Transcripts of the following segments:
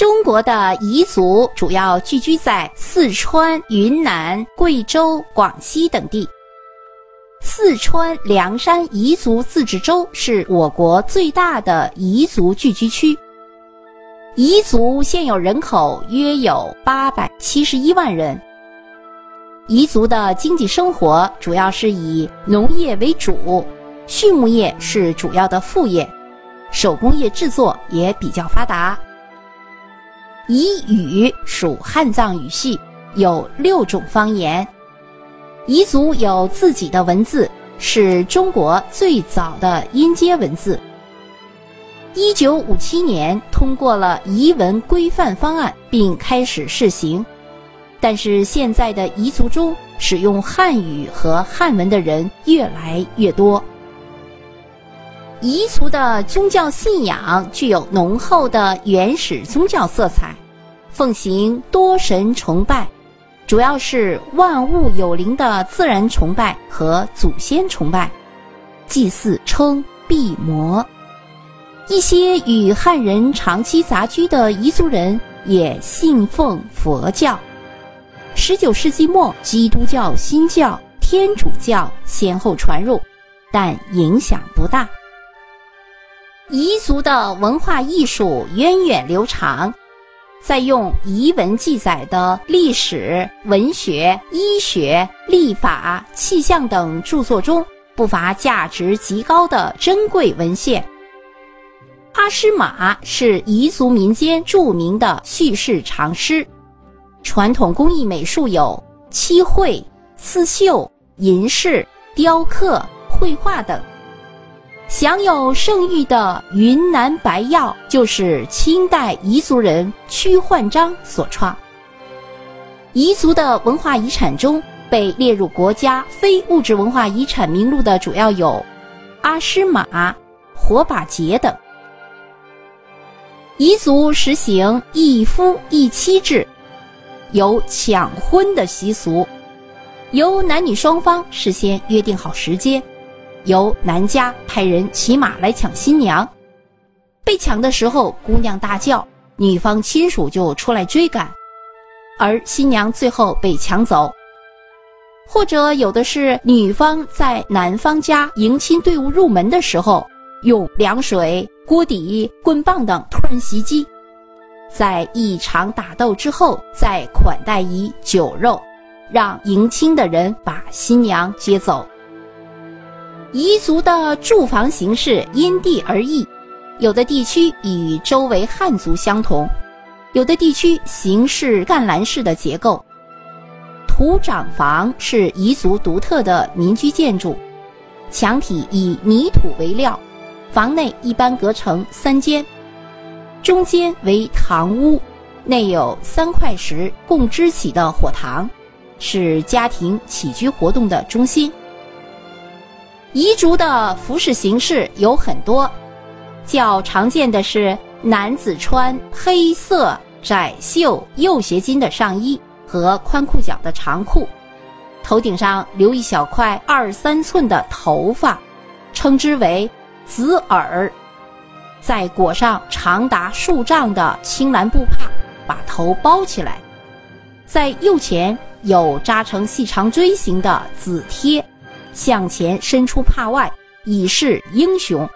中国的彝族主要聚居在四川、云南、贵州、广西等地。四川凉山彝族自治州是我国最大的彝族聚居区。彝族现有人口约有八百七十一万人。彝族的经济生活主要是以农业为主，畜牧业是主要的副业，手工业制作也比较发达。彝语属汉藏语系，有六种方言。彝族有自己的文字，是中国最早的音阶文字。一九五七年通过了彝文规范方案，并开始试行。但是现在的彝族中，使用汉语和汉文的人越来越多。彝族的宗教信仰具有浓厚的原始宗教色彩，奉行多神崇拜，主要是万物有灵的自然崇拜和祖先崇拜，祭祀称毕摩。一些与汉人长期杂居的彝族人也信奉佛教。十九世纪末，基督教、新教、天主教先后传入，但影响不大。彝族的文化艺术源远流长，在用彝文记载的历史、文学、医学、历法、气象等著作中，不乏价值极高的珍贵文献。阿诗玛是彝族民间著名的叙事长诗，传统工艺美术有漆绘、刺绣、银饰、雕刻、绘画等。享有盛誉的云南白药就是清代彝族人屈焕章所创。彝族的文化遗产中被列入国家非物质文化遗产名录的主要有阿诗玛、火把节等。彝族实行一夫一妻制，有抢婚的习俗，由男女双方事先约定好时间。由男家派人骑马来抢新娘，被抢的时候，姑娘大叫，女方亲属就出来追赶，而新娘最后被抢走。或者有的是女方在男方家迎亲队伍入门的时候，用凉水、锅底、棍棒等突然袭击，在一场打斗之后，再款待以酒肉，让迎亲的人把新娘接走。彝族的住房形式因地而异，有的地区与周围汉族相同，有的地区形式干栏式的结构。土长房是彝族独特的民居建筑，墙体以泥土为料，房内一般隔成三间，中间为堂屋，内有三块石共支起的火塘，是家庭起居活动的中心。彝族的服饰形式有很多，较常见的是男子穿黑色窄袖右斜襟的上衣和宽裤脚的长裤，头顶上留一小块二三寸的头发，称之为紫耳，再裹上长达数丈的青蓝布帕，把头包起来，在右前有扎成细长锥形的紫贴。向前伸出帕外，以示英雄。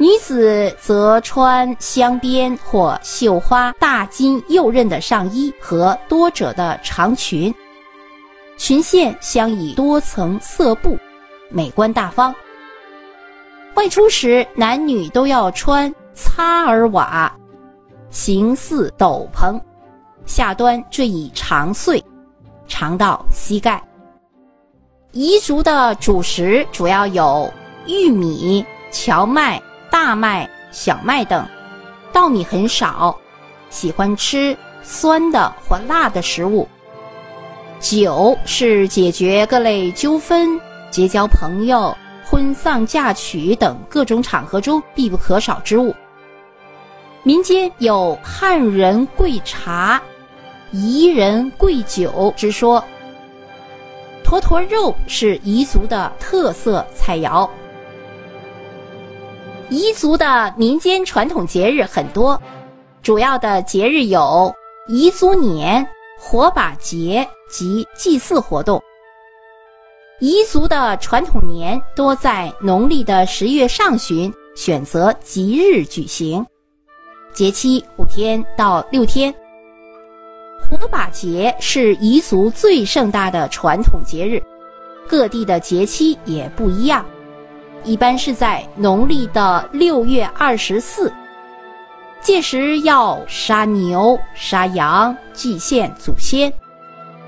女子则穿镶边或绣花大襟右衽的上衣和多褶的长裙，裙线镶以多层色布，美观大方。外出时，男女都要穿擦耳瓦，形似斗篷，下端缀以长穗，长到膝盖。彝族的主食主要有玉米、荞麦、大麦、小麦等，稻米很少，喜欢吃酸的或辣的食物。酒是解决各类纠纷、结交朋友、婚丧嫁娶等各种场合中必不可少之物。民间有汉人贵茶、彝人贵酒之说。坨坨肉是彝族的特色菜肴。彝族的民间传统节日很多，主要的节日有彝族年、火把节及祭祀活动。彝族的传统年多在农历的十月上旬选择吉日举行，节期五天到六天。火把节是彝族最盛大的传统节日，各地的节期也不一样，一般是在农历的六月二十四。届时要杀牛、杀羊祭献祖先，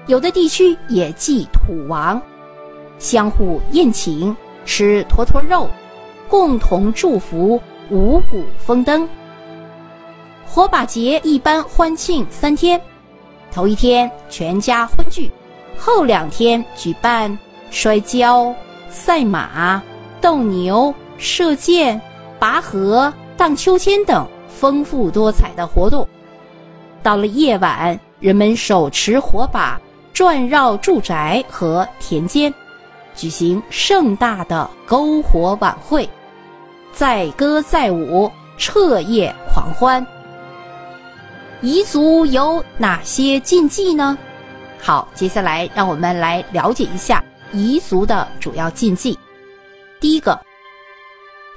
有的地区也祭土王。相互宴请，吃坨坨肉，共同祝福五谷丰登。火把节一般欢庆三天，头一天全家欢聚，后两天举办摔跤、赛马、斗牛、射箭、拔河、荡秋千等丰富多彩的活动。到了夜晚，人们手持火把转绕住宅和田间。举行盛大的篝火晚会，载歌载舞，彻夜狂欢。彝族有哪些禁忌呢？好，接下来让我们来了解一下彝族的主要禁忌。第一个，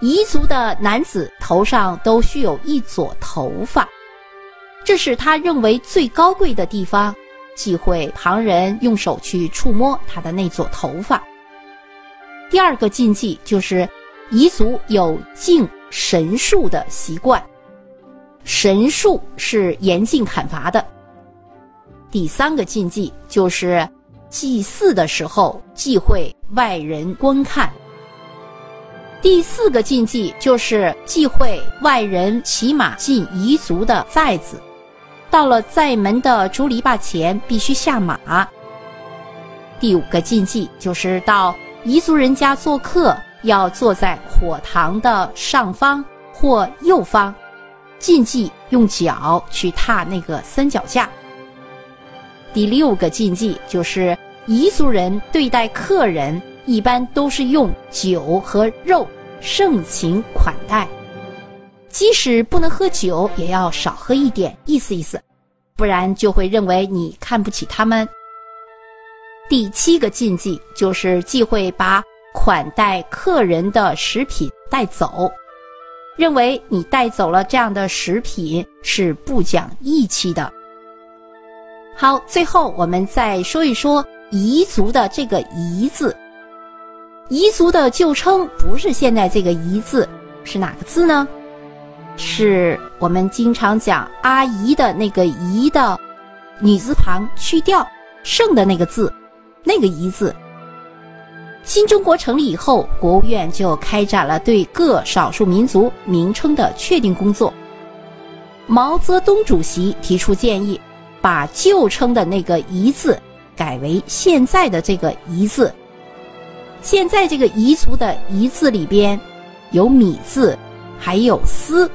彝族的男子头上都需有一撮头发，这是他认为最高贵的地方，忌讳旁人用手去触摸他的那撮头发。第二个禁忌就是，彝族有敬神树的习惯，神树是严禁砍伐的。第三个禁忌就是，祭祀的时候忌讳外人观看。第四个禁忌就是忌讳外人骑马进彝族的寨子，到了寨门的竹篱笆前必须下马。第五个禁忌就是到。彝族人家做客要坐在火塘的上方或右方，禁忌用脚去踏那个三脚架。第六个禁忌就是彝族人对待客人一般都是用酒和肉盛情款待，即使不能喝酒，也要少喝一点，意思意思，不然就会认为你看不起他们。第七个禁忌就是忌讳把款待客人的食品带走，认为你带走了这样的食品是不讲义气的。好，最后我们再说一说彝族的这个“彝”字。彝族的旧称不是现在这个“彝”字，是哪个字呢？是我们经常讲阿姨的那个“姨”的女字旁去掉剩的那个字。那个“彝”字，新中国成立以后，国务院就开展了对各少数民族名称的确定工作。毛泽东主席提出建议，把旧称的那个“彝”字改为现在的这个“彝”字。现在这个彝族的“彝”字里边有“米”字，还有“丝”，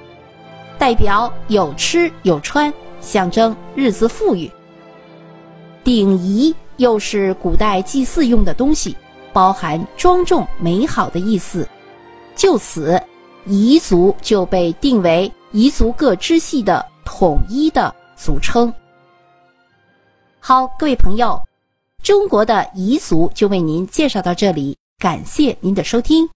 代表有吃有穿，象征日子富裕。鼎彝。又是古代祭祀用的东西，包含庄重美好的意思，就此，彝族就被定为彝族各支系的统一的俗称。好，各位朋友，中国的彝族就为您介绍到这里，感谢您的收听。